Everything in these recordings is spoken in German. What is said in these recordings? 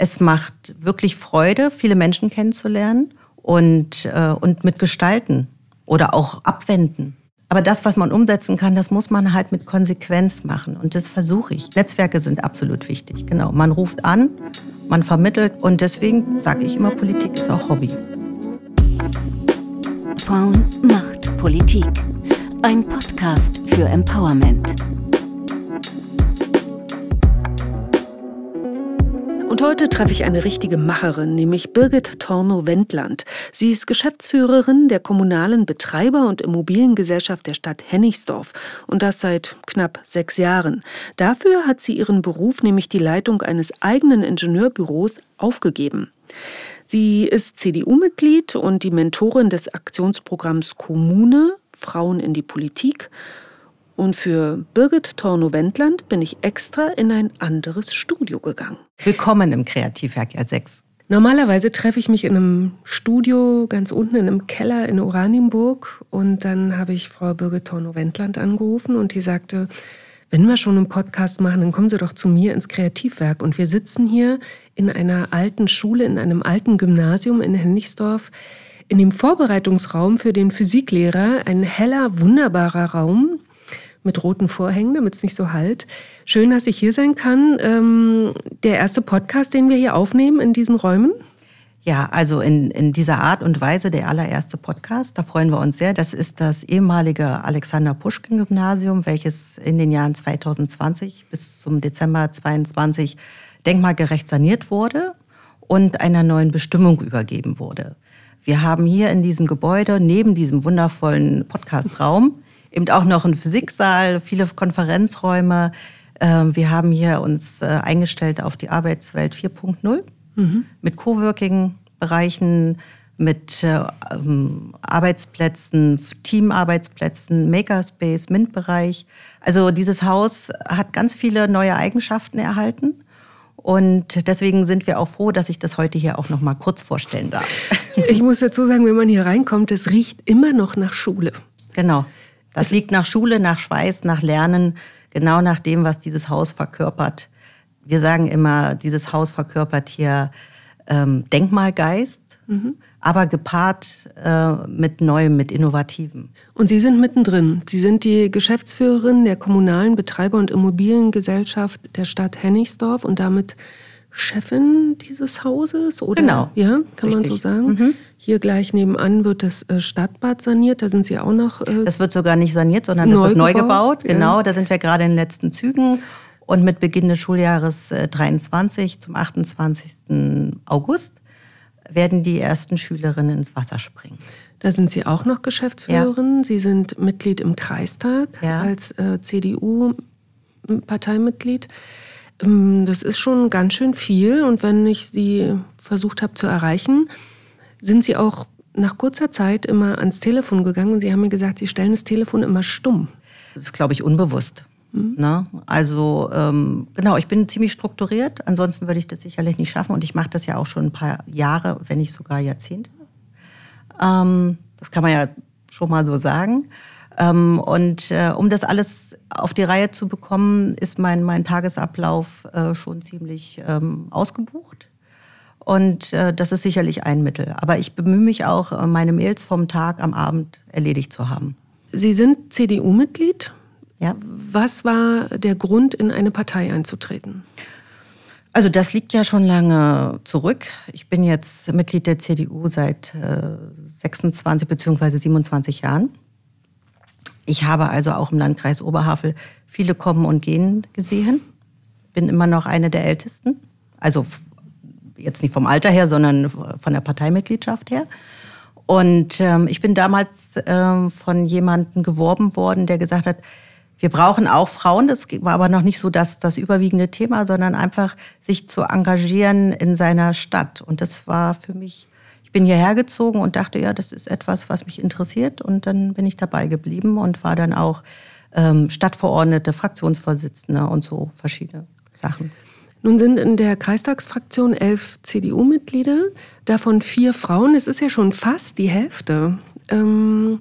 Es macht wirklich Freude, viele Menschen kennenzulernen und, äh, und mit gestalten oder auch abwenden. Aber das, was man umsetzen kann, das muss man halt mit Konsequenz machen. Und das versuche ich. Netzwerke sind absolut wichtig. Genau. Man ruft an, man vermittelt. Und deswegen sage ich immer, Politik ist auch Hobby. Frauen macht Politik. Ein Podcast für Empowerment. Und heute treffe ich eine richtige Macherin, nämlich Birgit Tornow-Wendland. Sie ist Geschäftsführerin der kommunalen Betreiber- und Immobiliengesellschaft der Stadt Hennigsdorf und das seit knapp sechs Jahren. Dafür hat sie ihren Beruf, nämlich die Leitung eines eigenen Ingenieurbüros, aufgegeben. Sie ist CDU-Mitglied und die Mentorin des Aktionsprogramms Kommune Frauen in die Politik und für Birgit Tornow-Wendland bin ich extra in ein anderes Studio gegangen. Willkommen im Kreativwerk 6. Normalerweise treffe ich mich in einem Studio ganz unten in einem Keller in Oranienburg und dann habe ich Frau Birgit Tornow-Wendland angerufen und die sagte, wenn wir schon einen Podcast machen, dann kommen Sie doch zu mir ins Kreativwerk. Und wir sitzen hier in einer alten Schule, in einem alten Gymnasium in Hennigsdorf, in dem Vorbereitungsraum für den Physiklehrer, ein heller, wunderbarer Raum mit roten Vorhängen, damit es nicht so halt. Schön, dass ich hier sein kann. Ähm, der erste Podcast, den wir hier aufnehmen in diesen Räumen. Ja, also in, in dieser Art und Weise der allererste Podcast. Da freuen wir uns sehr. Das ist das ehemalige Alexander Puschkin Gymnasium, welches in den Jahren 2020 bis zum Dezember 2022 denkmalgerecht saniert wurde und einer neuen Bestimmung übergeben wurde. Wir haben hier in diesem Gebäude neben diesem wundervollen Podcastraum eben auch noch einen Physiksaal, viele Konferenzräume. Ähm, wir haben hier uns äh, eingestellt auf die Arbeitswelt 4.0 mhm. mit Coworking-Bereichen, mit äh, ähm, Arbeitsplätzen, Teamarbeitsplätzen, Makerspace, MINT-Bereich. Also dieses Haus hat ganz viele neue Eigenschaften erhalten. Und deswegen sind wir auch froh, dass ich das heute hier auch noch mal kurz vorstellen darf. Ich muss dazu sagen, wenn man hier reinkommt, es riecht immer noch nach Schule. Genau. Das liegt nach Schule, nach Schweiß, nach Lernen, genau nach dem, was dieses Haus verkörpert. Wir sagen immer, dieses Haus verkörpert hier ähm, Denkmalgeist, mhm. aber gepaart äh, mit Neuem, mit Innovativem. Und Sie sind mittendrin. Sie sind die Geschäftsführerin der kommunalen Betreiber- und Immobiliengesellschaft der Stadt Hennigsdorf und damit Chefin dieses Hauses, oder? Genau. Ja, kann Richtig. man so sagen. Mhm. Hier gleich nebenan wird das äh, Stadtbad saniert. Da sind Sie auch noch. Äh, das wird sogar nicht saniert, sondern es wird neu gebaut. Genau, ja. da sind wir gerade in den letzten Zügen. Und mit Beginn des Schuljahres 23 äh, zum 28. August werden die ersten Schülerinnen ins Wasser springen. Da sind Sie auch noch Geschäftsführerin. Ja. Sie sind Mitglied im Kreistag ja. als äh, CDU-Parteimitglied. Ähm, das ist schon ganz schön viel. Und wenn ich Sie versucht habe zu erreichen, sind Sie auch nach kurzer Zeit immer ans Telefon gegangen und Sie haben mir gesagt, Sie stellen das Telefon immer stumm. Das ist, glaube ich, unbewusst. Mhm. Ne? Also ähm, genau, ich bin ziemlich strukturiert. Ansonsten würde ich das sicherlich nicht schaffen. Und ich mache das ja auch schon ein paar Jahre, wenn nicht sogar Jahrzehnte. Ähm, das kann man ja schon mal so sagen. Ähm, und äh, um das alles auf die Reihe zu bekommen, ist mein, mein Tagesablauf äh, schon ziemlich ähm, ausgebucht. Und äh, das ist sicherlich ein Mittel. Aber ich bemühe mich auch, äh, meine Mails vom Tag am Abend erledigt zu haben. Sie sind CDU-Mitglied. Ja. Was war der Grund, in eine Partei einzutreten? Also das liegt ja schon lange zurück. Ich bin jetzt Mitglied der CDU seit äh, 26 bzw. 27 Jahren. Ich habe also auch im Landkreis Oberhavel viele kommen und gehen gesehen. Bin immer noch eine der Ältesten. Also jetzt nicht vom Alter her, sondern von der Parteimitgliedschaft her. Und ähm, ich bin damals ähm, von jemandem geworben worden, der gesagt hat, wir brauchen auch Frauen. Das war aber noch nicht so das, das überwiegende Thema, sondern einfach sich zu engagieren in seiner Stadt. Und das war für mich ich bin hierher gezogen und dachte, ja, das ist etwas, was mich interessiert. Und dann bin ich dabei geblieben und war dann auch ähm, Stadtverordnete, Fraktionsvorsitzende und so verschiedene Sachen. Nun sind in der Kreistagsfraktion elf CDU-Mitglieder, davon vier Frauen. Es ist ja schon fast die Hälfte. Ähm,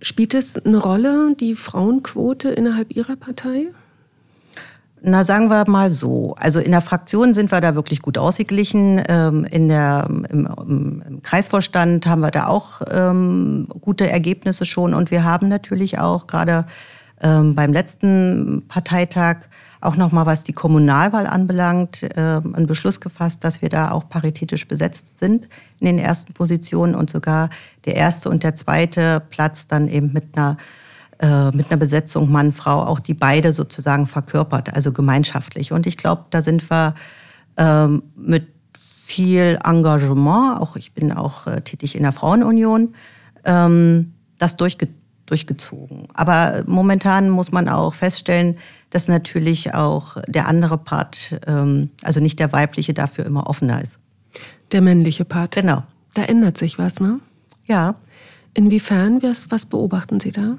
spielt es eine Rolle, die Frauenquote innerhalb Ihrer Partei? Na, sagen wir mal so. Also in der Fraktion sind wir da wirklich gut ausgeglichen. Ähm, in der, im, im Kreisvorstand haben wir da auch ähm, gute Ergebnisse schon. Und wir haben natürlich auch gerade ähm, beim letzten Parteitag auch nochmal, was die Kommunalwahl anbelangt, ähm, einen Beschluss gefasst, dass wir da auch paritätisch besetzt sind in den ersten Positionen und sogar der erste und der zweite Platz dann eben mit einer äh, mit einer Besetzung Mann, Frau, auch die beide sozusagen verkörpert, also gemeinschaftlich. Und ich glaube, da sind wir ähm, mit viel Engagement, auch ich bin auch äh, tätig in der Frauenunion, ähm, das durchge durchgezogen. Aber momentan muss man auch feststellen, dass natürlich auch der andere Part, ähm, also nicht der weibliche, dafür immer offener ist. Der männliche Part. Genau. Da ändert sich was, ne? Ja. Inwiefern, was, was beobachten Sie da?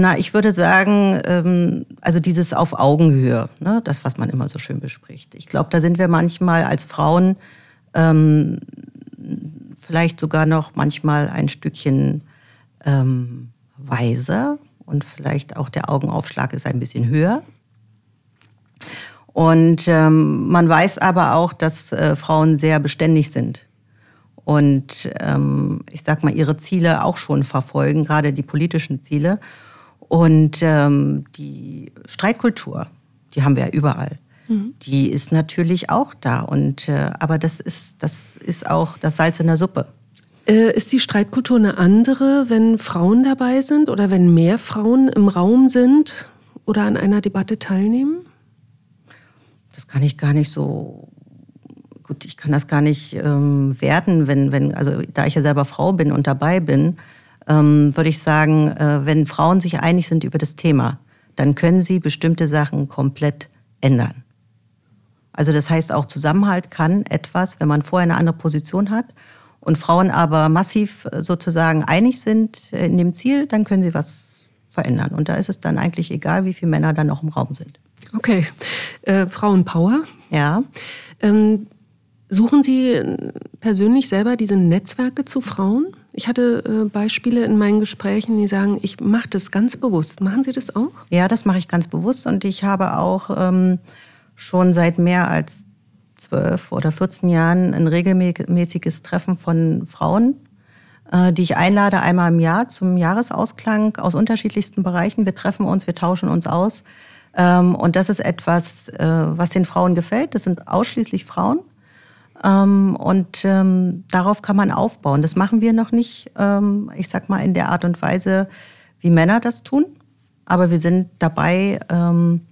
Na, ich würde sagen, ähm, also dieses auf Augenhöhe, ne, das, was man immer so schön bespricht. Ich glaube, da sind wir manchmal als Frauen ähm, vielleicht sogar noch manchmal ein Stückchen ähm, weiser und vielleicht auch der Augenaufschlag ist ein bisschen höher. Und ähm, man weiß aber auch, dass äh, Frauen sehr beständig sind und ähm, ich sag mal ihre Ziele auch schon verfolgen, gerade die politischen Ziele. Und ähm, die Streitkultur, die haben wir ja überall. Mhm. Die ist natürlich auch da. Und, äh, aber das ist, das ist auch das Salz in der Suppe. Äh, ist die Streitkultur eine andere, wenn Frauen dabei sind oder wenn mehr Frauen im Raum sind oder an einer Debatte teilnehmen? Das kann ich gar nicht so gut, ich kann das gar nicht ähm, werten, wenn, wenn, also da ich ja selber Frau bin und dabei bin, ähm, würde ich sagen, äh, wenn Frauen sich einig sind über das Thema, dann können sie bestimmte Sachen komplett ändern. Also das heißt auch Zusammenhalt kann etwas, wenn man vorher eine andere Position hat und Frauen aber massiv äh, sozusagen einig sind in dem Ziel, dann können sie was verändern. Und da ist es dann eigentlich egal, wie viele Männer dann noch im Raum sind. Okay, äh, Frauenpower. Ja. Ähm, suchen Sie persönlich selber diese Netzwerke zu Frauen? Ich hatte äh, Beispiele in meinen Gesprächen, die sagen, ich mache das ganz bewusst. Machen Sie das auch? Ja, das mache ich ganz bewusst und ich habe auch ähm, schon seit mehr als zwölf oder 14 Jahren ein regelmäßiges Treffen von Frauen, äh, die ich einlade einmal im Jahr zum Jahresausklang aus unterschiedlichsten Bereichen. Wir treffen uns, wir tauschen uns aus. Ähm, und das ist etwas, äh, was den Frauen gefällt. Das sind ausschließlich Frauen. Ähm, und ähm, darauf kann man aufbauen. Das machen wir noch nicht, ähm, ich sag mal, in der Art und Weise, wie Männer das tun. Aber wir sind dabei, ähm,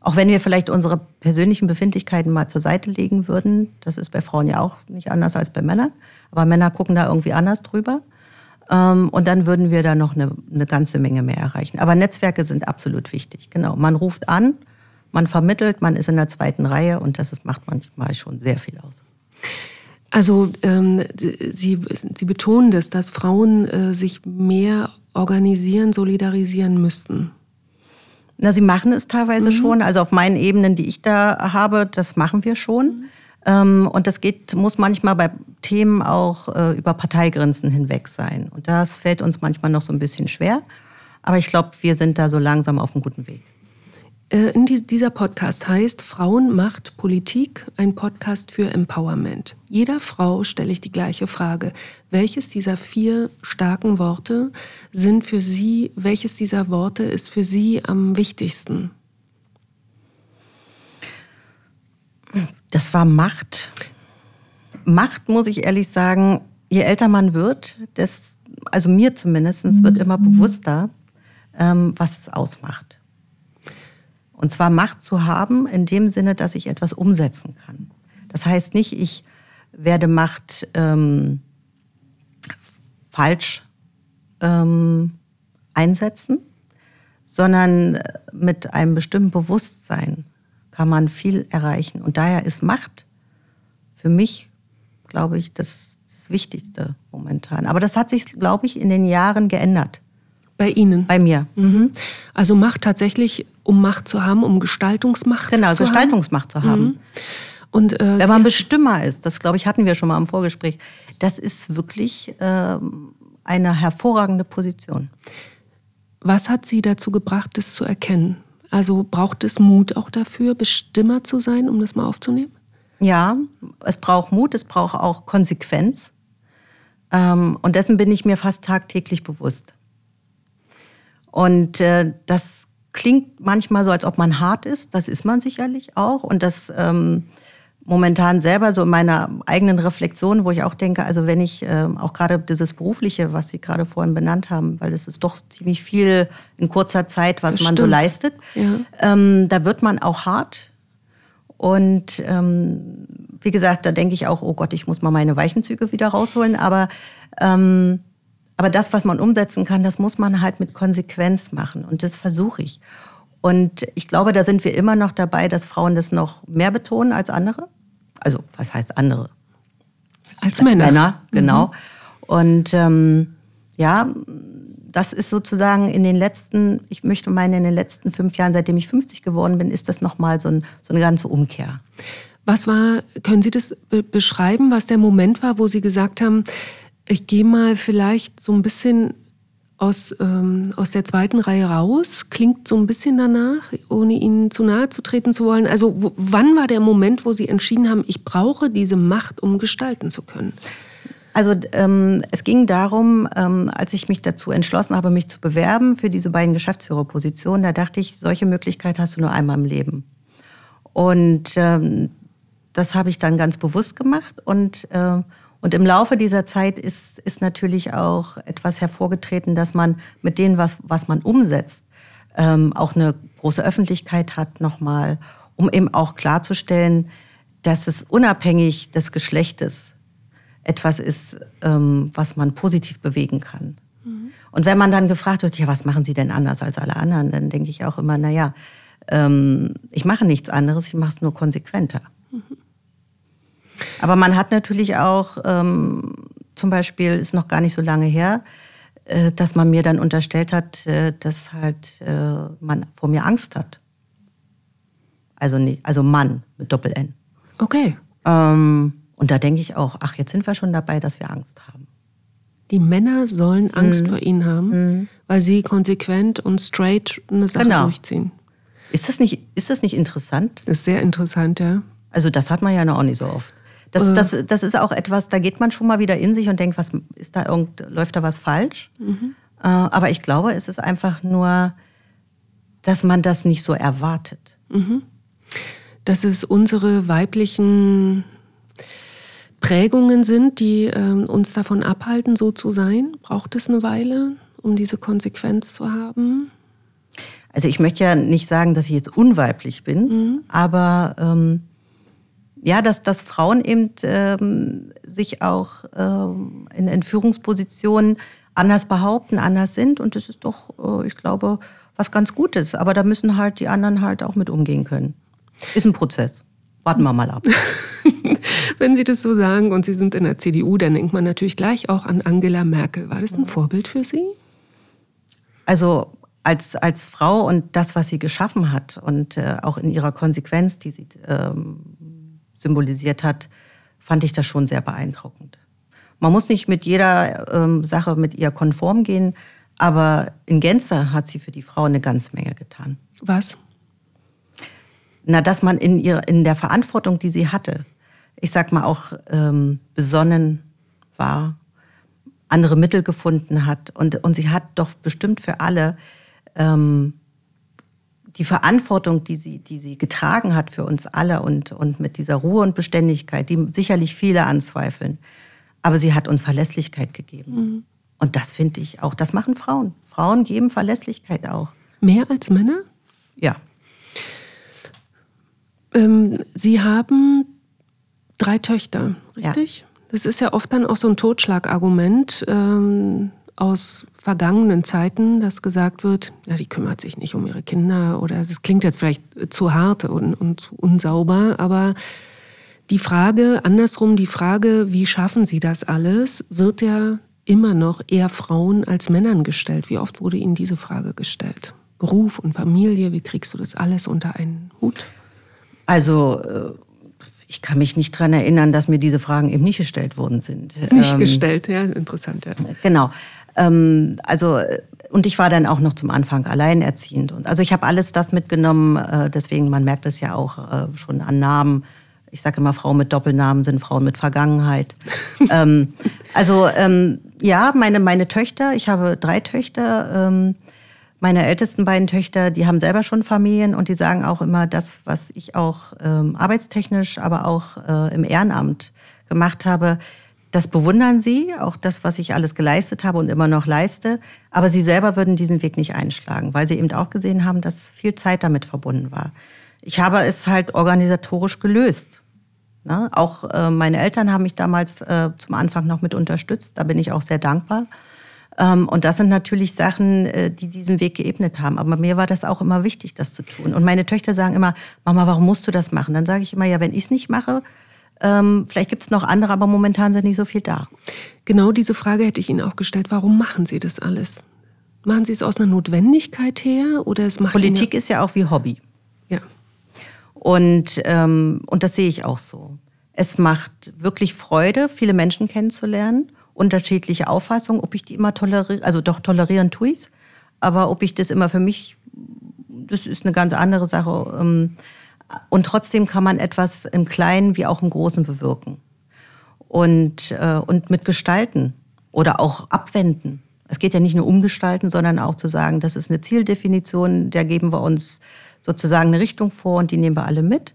auch wenn wir vielleicht unsere persönlichen Befindlichkeiten mal zur Seite legen würden, das ist bei Frauen ja auch nicht anders als bei Männern, aber Männer gucken da irgendwie anders drüber. Ähm, und dann würden wir da noch eine, eine ganze Menge mehr erreichen. Aber Netzwerke sind absolut wichtig. Genau. Man ruft an, man vermittelt, man ist in der zweiten Reihe und das macht manchmal schon sehr viel aus. Also ähm, Sie, Sie betonen das, dass Frauen äh, sich mehr organisieren, solidarisieren müssten. Na, sie machen es teilweise mhm. schon. Also auf meinen Ebenen, die ich da habe, das machen wir schon. Mhm. Ähm, und das geht, muss manchmal bei Themen auch äh, über Parteigrenzen hinweg sein. Und das fällt uns manchmal noch so ein bisschen schwer. Aber ich glaube, wir sind da so langsam auf einem guten Weg. Äh, in dieser Podcast heißt Frauen macht Politik, ein Podcast für Empowerment. Jeder Frau stelle ich die gleiche Frage. Welches dieser vier starken Worte sind für Sie, welches dieser Worte ist für Sie am wichtigsten? Das war Macht. Macht, muss ich ehrlich sagen, je älter man wird, des, also mir zumindest, wird immer bewusster, ähm, was es ausmacht. Und zwar Macht zu haben in dem Sinne, dass ich etwas umsetzen kann. Das heißt nicht, ich werde Macht ähm, falsch ähm, einsetzen, sondern mit einem bestimmten Bewusstsein kann man viel erreichen. Und daher ist Macht für mich, glaube ich, das, das Wichtigste momentan. Aber das hat sich, glaube ich, in den Jahren geändert. Bei Ihnen? Bei mir. Mhm. Also Macht tatsächlich, um Macht zu haben, um Gestaltungsmacht genau, zu Gestaltungsmacht haben. zu haben. Mhm. Und, äh, Wenn man Bestimmer ist, das glaube ich hatten wir schon mal im Vorgespräch, das ist wirklich äh, eine hervorragende Position. Was hat Sie dazu gebracht, das zu erkennen? Also braucht es Mut auch dafür, Bestimmer zu sein, um das mal aufzunehmen? Ja, es braucht Mut, es braucht auch Konsequenz. Ähm, und dessen bin ich mir fast tagtäglich bewusst. Und äh, das klingt manchmal so, als ob man hart ist. Das ist man sicherlich auch. Und das ähm, momentan selber so in meiner eigenen Reflexion, wo ich auch denke, also wenn ich äh, auch gerade dieses berufliche, was Sie gerade vorhin benannt haben, weil es ist doch ziemlich viel in kurzer Zeit, was man so leistet, ja. ähm, da wird man auch hart. Und ähm, wie gesagt, da denke ich auch, oh Gott, ich muss mal meine Weichenzüge wieder rausholen. Aber, ähm, aber das, was man umsetzen kann, das muss man halt mit Konsequenz machen. Und das versuche ich. Und ich glaube, da sind wir immer noch dabei, dass Frauen das noch mehr betonen als andere. Also, was heißt andere? Als, als Männer. Männer. genau. Mhm. Und ähm, ja, das ist sozusagen in den letzten, ich möchte meinen, in den letzten fünf Jahren, seitdem ich 50 geworden bin, ist das nochmal so, ein, so eine ganze Umkehr. Was war, können Sie das beschreiben, was der Moment war, wo Sie gesagt haben, ich gehe mal vielleicht so ein bisschen aus, ähm, aus der zweiten Reihe raus. Klingt so ein bisschen danach, ohne Ihnen zu nahe zu treten zu wollen. Also wo, wann war der Moment, wo Sie entschieden haben, ich brauche diese Macht, um gestalten zu können? Also ähm, es ging darum, ähm, als ich mich dazu entschlossen habe, mich zu bewerben für diese beiden Geschäftsführerpositionen, da dachte ich, solche Möglichkeit hast du nur einmal im Leben. Und ähm, das habe ich dann ganz bewusst gemacht und äh, und im Laufe dieser Zeit ist, ist natürlich auch etwas hervorgetreten, dass man mit dem, was, was man umsetzt, ähm, auch eine große Öffentlichkeit hat nochmal, um eben auch klarzustellen, dass es unabhängig des Geschlechtes etwas ist, ähm, was man positiv bewegen kann. Mhm. Und wenn man dann gefragt wird, ja, was machen Sie denn anders als alle anderen, dann denke ich auch immer, naja, ähm, ich mache nichts anderes, ich mache es nur konsequenter. Mhm. Aber man hat natürlich auch, ähm, zum Beispiel ist noch gar nicht so lange her, äh, dass man mir dann unterstellt hat, äh, dass halt äh, man vor mir Angst hat. Also nicht, also Mann mit Doppel N. Okay. Ähm, und da denke ich auch, ach, jetzt sind wir schon dabei, dass wir Angst haben. Die Männer sollen Angst mhm. vor ihnen haben, mhm. weil sie konsequent und straight eine Sache genau. durchziehen. Ist das, nicht, ist das nicht interessant? Das ist sehr interessant, ja. Also das hat man ja noch auch nicht so oft. Das, äh. das, das ist auch etwas, da geht man schon mal wieder in sich und denkt, was ist da irgend, läuft da was falsch? Mhm. Äh, aber ich glaube, es ist einfach nur, dass man das nicht so erwartet. Mhm. Dass es unsere weiblichen Prägungen sind, die äh, uns davon abhalten, so zu sein? Braucht es eine Weile, um diese Konsequenz zu haben? Also ich möchte ja nicht sagen, dass ich jetzt unweiblich bin, mhm. aber ähm, ja, dass, dass Frauen eben ähm, sich auch ähm, in, in Führungspositionen anders behaupten, anders sind. Und das ist doch, äh, ich glaube, was ganz Gutes. Aber da müssen halt die anderen halt auch mit umgehen können. Ist ein Prozess. Warten wir mal ab. Wenn Sie das so sagen und Sie sind in der CDU, dann denkt man natürlich gleich auch an Angela Merkel. War das ein Vorbild für Sie? Also als, als Frau und das, was sie geschaffen hat und äh, auch in ihrer Konsequenz, die sie ähm, symbolisiert hat, fand ich das schon sehr beeindruckend. Man muss nicht mit jeder ähm, Sache mit ihr konform gehen, aber in Gänze hat sie für die Frau eine ganze Menge getan. Was? Na, dass man in, ihr, in der Verantwortung, die sie hatte, ich sag mal auch ähm, besonnen war, andere Mittel gefunden hat. Und, und sie hat doch bestimmt für alle ähm, die Verantwortung, die sie, die sie getragen hat für uns alle und, und mit dieser Ruhe und Beständigkeit, die sicherlich viele anzweifeln. Aber sie hat uns Verlässlichkeit gegeben. Mhm. Und das finde ich auch, das machen Frauen. Frauen geben Verlässlichkeit auch. Mehr als Männer? Ja. Ähm, sie haben drei Töchter, richtig? Ja. Das ist ja oft dann auch so ein Totschlagargument. Ähm, aus vergangenen Zeiten, dass gesagt wird, ja, die kümmert sich nicht um ihre Kinder oder es klingt jetzt vielleicht zu hart und, und unsauber, aber die Frage, andersrum, die Frage, wie schaffen sie das alles, wird ja immer noch eher Frauen als Männern gestellt. Wie oft wurde Ihnen diese Frage gestellt? Beruf und Familie, wie kriegst du das alles unter einen Hut? Also äh, ich kann mich nicht daran erinnern, dass mir diese Fragen eben nicht gestellt worden sind. Nicht ähm, gestellt, ja, interessant. Ja. Genau. Ähm, also und ich war dann auch noch zum Anfang alleinerziehend. Und also ich habe alles das mitgenommen, äh, deswegen, man merkt es ja auch äh, schon an Namen. Ich sage immer, Frauen mit Doppelnamen sind Frauen mit Vergangenheit. ähm, also ähm, ja, meine, meine Töchter, ich habe drei Töchter. Ähm, meine ältesten beiden Töchter, die haben selber schon Familien und die sagen auch immer das, was ich auch ähm, arbeitstechnisch, aber auch äh, im Ehrenamt gemacht habe. Das bewundern sie, auch das, was ich alles geleistet habe und immer noch leiste. Aber sie selber würden diesen Weg nicht einschlagen, weil sie eben auch gesehen haben, dass viel Zeit damit verbunden war. Ich habe es halt organisatorisch gelöst. Ne? Auch äh, meine Eltern haben mich damals äh, zum Anfang noch mit unterstützt. Da bin ich auch sehr dankbar. Ähm, und das sind natürlich Sachen, äh, die diesen Weg geebnet haben. Aber mir war das auch immer wichtig, das zu tun. Und meine Töchter sagen immer, Mama, warum musst du das machen? Dann sage ich immer, ja, wenn ich es nicht mache, ähm, vielleicht gibt es noch andere, aber momentan sind nicht so viel da. Genau diese Frage hätte ich Ihnen auch gestellt. Warum machen Sie das alles? Machen Sie es aus einer Notwendigkeit her oder es macht Politik ist ja auch wie Hobby. Ja. Und, ähm, und das sehe ich auch so. Es macht wirklich Freude, viele Menschen kennenzulernen, unterschiedliche Auffassungen, ob ich die immer toleriere, also doch tolerieren tue ich aber ob ich das immer für mich, das ist eine ganz andere Sache. Ähm, und trotzdem kann man etwas im Kleinen wie auch im Großen bewirken. Und, äh, und mit gestalten oder auch abwenden. Es geht ja nicht nur um gestalten, sondern auch zu sagen, das ist eine Zieldefinition, der geben wir uns sozusagen eine Richtung vor und die nehmen wir alle mit.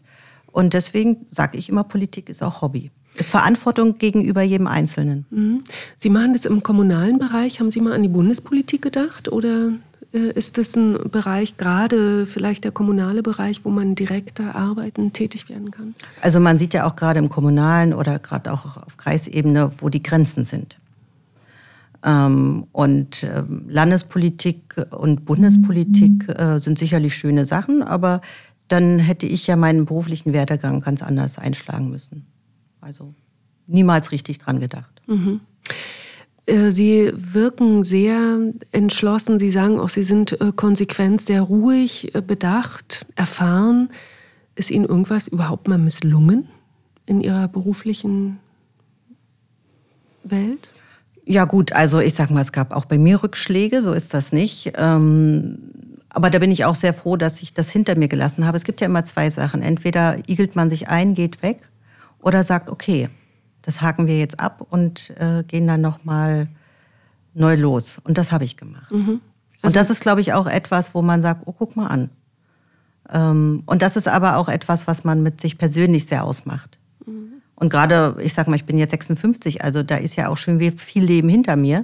Und deswegen sage ich immer, Politik ist auch Hobby. Ist Verantwortung gegenüber jedem Einzelnen. Mhm. Sie machen das im kommunalen Bereich. Haben Sie mal an die Bundespolitik gedacht oder ist das ein Bereich, gerade vielleicht der kommunale Bereich, wo man direkter arbeiten, tätig werden kann? Also man sieht ja auch gerade im kommunalen oder gerade auch auf Kreisebene, wo die Grenzen sind. Ähm, und ähm, Landespolitik und Bundespolitik äh, sind sicherlich schöne Sachen, aber dann hätte ich ja meinen beruflichen Werdegang ganz anders einschlagen müssen. Also niemals richtig dran gedacht. Mhm. Äh, Sie wirken sehr entschlossen. Sie sagen auch, Sie sind äh, konsequent, sehr ruhig, äh, bedacht, erfahren. Ist Ihnen irgendwas überhaupt mal misslungen in Ihrer beruflichen Welt? Ja gut, also ich sag mal, es gab auch bei mir Rückschläge, so ist das nicht. Ähm, aber da bin ich auch sehr froh, dass ich das hinter mir gelassen habe. Es gibt ja immer zwei Sachen. Entweder igelt man sich ein, geht weg oder sagt, okay, das haken wir jetzt ab und äh, gehen dann nochmal neu los. Und das habe ich gemacht. Mhm. Also und das ist, glaube ich, auch etwas, wo man sagt, oh, guck mal an. Ähm, und das ist aber auch etwas, was man mit sich persönlich sehr ausmacht. Mhm. Und gerade, ich sag mal, ich bin jetzt 56, also da ist ja auch schon viel Leben hinter mir.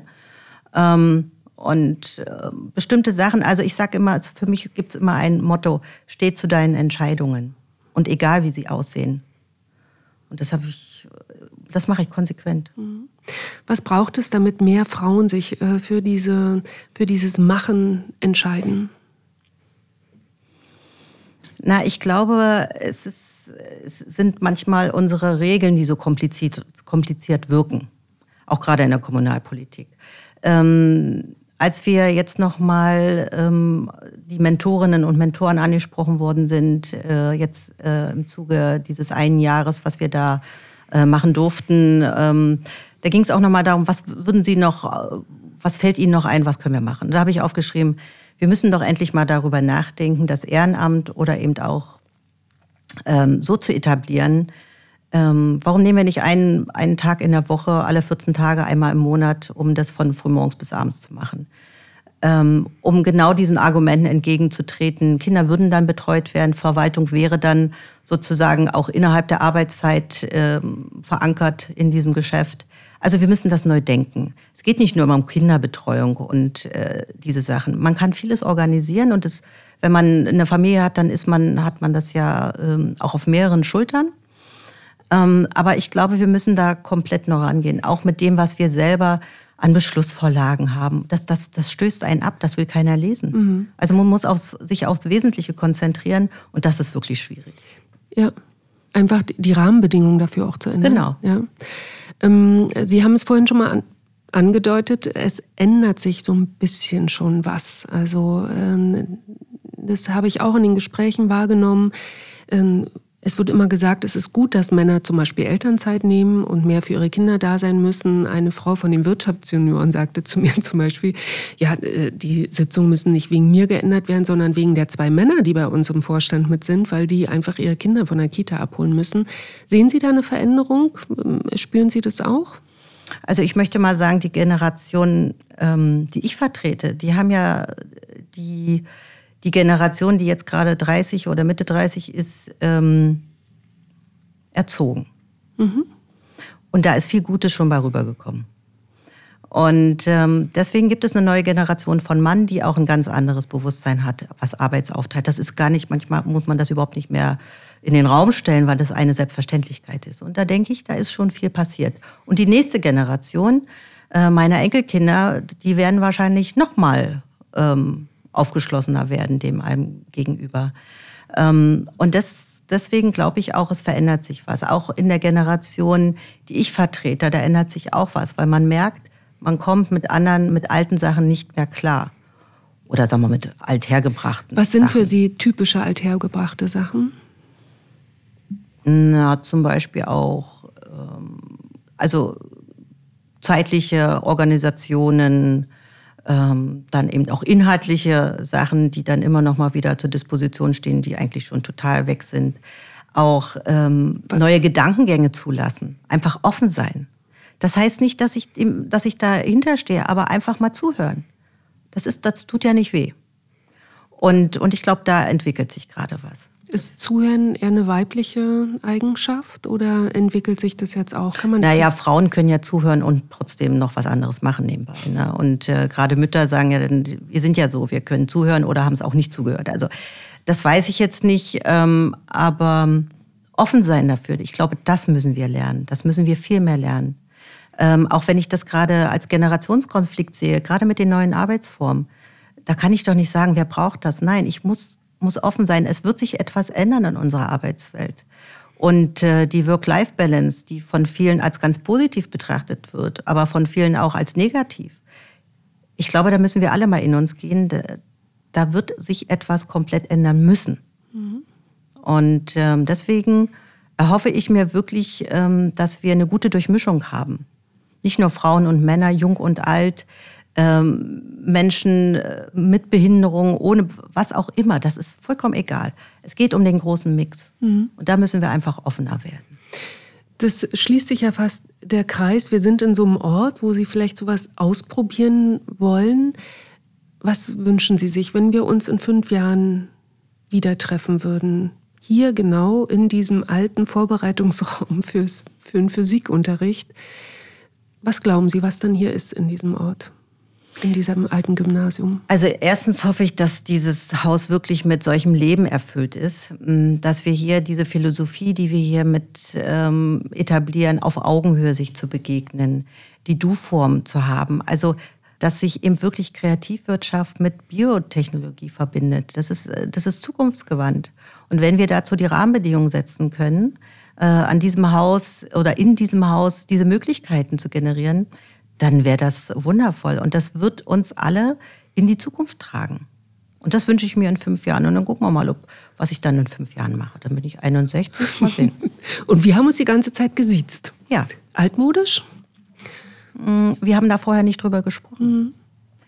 Ähm, und äh, bestimmte Sachen, also ich sage immer, für mich gibt es immer ein Motto, steh zu deinen Entscheidungen. Und egal, wie sie aussehen. Und das habe ich das mache ich konsequent. Mhm. Was braucht es, damit mehr Frauen sich äh, für, diese, für dieses Machen entscheiden? Na, ich glaube, es, ist, es sind manchmal unsere Regeln, die so kompliziert, kompliziert wirken. Auch gerade in der Kommunalpolitik. Ähm, als wir jetzt nochmal ähm, die Mentorinnen und Mentoren angesprochen worden sind, äh, jetzt äh, im Zuge dieses einen Jahres, was wir da äh, machen durften. Ähm, da ging es auch nochmal darum, was würden Sie noch, was fällt Ihnen noch ein, was können wir machen? Da habe ich aufgeschrieben, wir müssen doch endlich mal darüber nachdenken, das Ehrenamt oder eben auch ähm, so zu etablieren. Ähm, warum nehmen wir nicht einen, einen Tag in der Woche, alle 14 Tage, einmal im Monat, um das von frühmorgens bis abends zu machen? Ähm, um genau diesen Argumenten entgegenzutreten. Kinder würden dann betreut werden, Verwaltung wäre dann sozusagen auch innerhalb der Arbeitszeit äh, verankert in diesem Geschäft. Also wir müssen das neu denken. Es geht nicht nur um Kinderbetreuung und äh, diese Sachen. Man kann vieles organisieren und das, wenn man eine Familie hat, dann ist man, hat man das ja ähm, auch auf mehreren Schultern. Ähm, aber ich glaube, wir müssen da komplett noch rangehen, auch mit dem, was wir selber an Beschlussvorlagen haben. Das, das, das stößt einen ab, das will keiner lesen. Mhm. Also man muss aufs, sich aufs Wesentliche konzentrieren und das ist wirklich schwierig. Ja, einfach die Rahmenbedingungen dafür auch zu ändern. Genau. Ja. Ähm, Sie haben es vorhin schon mal an, angedeutet, es ändert sich so ein bisschen schon was. Also ähm, das habe ich auch in den Gesprächen wahrgenommen. Ähm, Es wird immer gesagt, es ist gut, dass Männer zum Beispiel Elternzeit nehmen und mehr für ihre Kinder da sein müssen. Eine Frau von den Wirtschaftsjunioren sagte zu mir zum Beispiel, ja, äh, die Sitzungen müssen nicht wegen mir geändert werden, sondern wegen der zwei Männer, die bei uns im Vorstand mit sind, weil die einfach ihre Kinder von der Kita abholen müssen. Sehen Sie da eine Veränderung? Spüren Sie das auch? Also ich möchte mal sagen, die Generation, ähm, die ich vertrete, die haben ja die die Generation, die jetzt gerade 30 oder Mitte 30 ist, ähm, erzogen. Mhm. Und da ist viel Gutes schon mal rübergekommen. Und ähm, deswegen gibt es eine neue Generation von Mann, die auch ein ganz anderes Bewusstsein hat, was Arbeitsaufteilung. Das ist gar nicht, manchmal muss man das überhaupt nicht mehr in den Raum stellen, weil das eine Selbstverständlichkeit ist. Und da denke ich, da ist schon viel passiert. Und die nächste Generation äh, meiner Enkelkinder, die werden wahrscheinlich noch mal ähm, aufgeschlossener werden dem einem gegenüber. Ähm, und das, deswegen glaube ich auch, es verändert sich was. Auch in der Generation, die ich vertrete, da ändert sich auch was, weil man merkt, man kommt mit anderen, mit alten Sachen nicht mehr klar. Oder sagen wir mit althergebrachten. Was sind Sachen. für Sie typische althergebrachte Sachen? Na, zum Beispiel auch, ähm, also zeitliche Organisationen, ähm, dann eben auch inhaltliche Sachen, die dann immer noch mal wieder zur Disposition stehen, die eigentlich schon total weg sind. Auch ähm, neue Gedankengänge zulassen, einfach offen sein. Das heißt nicht, dass ich, dass ich dahinter stehe, aber einfach mal zuhören. Das, ist, das tut ja nicht weh. Und, und ich glaube, da entwickelt sich gerade was. Ist Zuhören eher eine weibliche Eigenschaft oder entwickelt sich das jetzt auch? Kann man naja, Frauen können ja zuhören und trotzdem noch was anderes machen nebenbei. Ne? Und äh, gerade Mütter sagen ja, wir sind ja so, wir können zuhören oder haben es auch nicht zugehört. Also das weiß ich jetzt nicht, ähm, aber offen sein dafür. Ich glaube, das müssen wir lernen. Das müssen wir viel mehr lernen. Ähm, auch wenn ich das gerade als Generationskonflikt sehe, gerade mit den neuen Arbeitsformen, da kann ich doch nicht sagen, wer braucht das. Nein, ich muss muss offen sein. Es wird sich etwas ändern in unserer Arbeitswelt. Und äh, die Work-Life-Balance, die von vielen als ganz positiv betrachtet wird, aber von vielen auch als negativ. Ich glaube, da müssen wir alle mal in uns gehen. Da, wird sich etwas komplett ändern müssen. Mhm. Und ähm, deswegen erhoffe ich mir wirklich, ähm, dass wir eine gute Durchmischung haben. Nicht nur Frauen und Männer, jung und alt, ähm, Menschen äh, mit Behinderung, ohne was auch immer. Das ist vollkommen egal. Es geht um den großen Mix. Mhm. Und da müssen wir einfach offener werden. Das schließt sich ja fast der Kreis. Wir sind in so einem Ort, wo Sie vielleicht sowas ausprobieren wollen. Was wünschen Sie sich, wenn wir uns in fünf Jahren wieder treffen würden? Hier genau in diesem alten Vorbereitungsraum fürs, für den Physikunterricht. Was glauben Sie, was dann hier ist in diesem Ort? In diesem alten Gymnasium? Also erstens hoffe ich, dass dieses Haus wirklich mit solchem Leben erfüllt ist, mm, dass wir hier diese Philosophie, die wir hier mit ähm, etablieren, auf Augenhöhe sich zu begegnen, die Du-Form zu haben. Also dass sich eben wirklich Kreativwirtschaft mit Biotechnologie verbindet. Das ist, äh, das ist zukunftsgewandt. Und wenn wir dazu die Rahmenbedingungen setzen können, äh, an diesem Haus oder in diesem Haus diese Möglichkeiten zu generieren, dann wäre das wundervoll. Und das wird uns alle in die Zukunft tragen. Und das wünsche ich mir in fünf Jahren. Und dann gucken wir mal, ob, was ich dann in fünf Jahren mache. Dann bin ich 61. Mal sehen. Und wir haben uns die ganze Zeit gesiezt. Ja. Altmodisch? Mm, wir haben da vorher nicht drüber gesprochen. Mhm.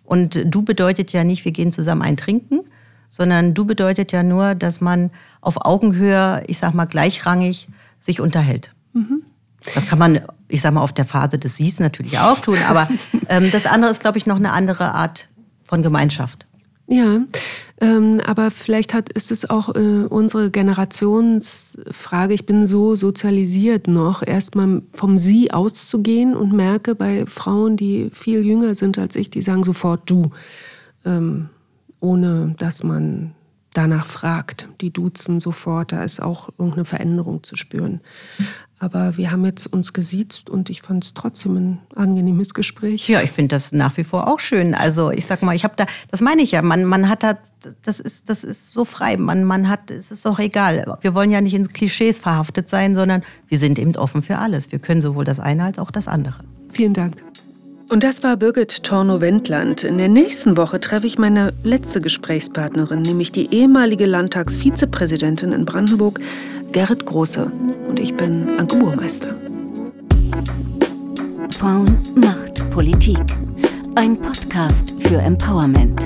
Und du bedeutet ja nicht, wir gehen zusammen ein Trinken, sondern du bedeutet ja nur, dass man auf Augenhöhe, ich sag mal gleichrangig, sich unterhält. Mhm. Das kann man, ich sag mal, auf der Phase des Sies natürlich auch tun, aber ähm, das andere ist, glaube ich, noch eine andere Art von Gemeinschaft. Ja, ähm, aber vielleicht hat, ist es auch äh, unsere Generationsfrage. Ich bin so sozialisiert noch, erstmal vom Sie auszugehen und merke bei Frauen, die viel jünger sind als ich, die sagen sofort du, ähm, ohne dass man danach fragt. Die duzen sofort, da ist auch irgendeine Veränderung zu spüren. Aber wir haben jetzt uns gesiezt und ich fand es trotzdem ein angenehmes Gespräch. Ja, ich finde das nach wie vor auch schön. Also ich sag mal, ich habe da, das meine ich ja, man, man hat da, das ist, das ist so frei. Man, man hat, es ist doch egal. Wir wollen ja nicht in Klischees verhaftet sein, sondern wir sind eben offen für alles. Wir können sowohl das eine als auch das andere. Vielen Dank. Und das war Birgit Torno-Wendland. In der nächsten Woche treffe ich meine letzte Gesprächspartnerin, nämlich die ehemalige Landtagsvizepräsidentin in Brandenburg, Gerrit Große und ich bin Anke Burmeister. Frauen macht Politik. Ein Podcast für Empowerment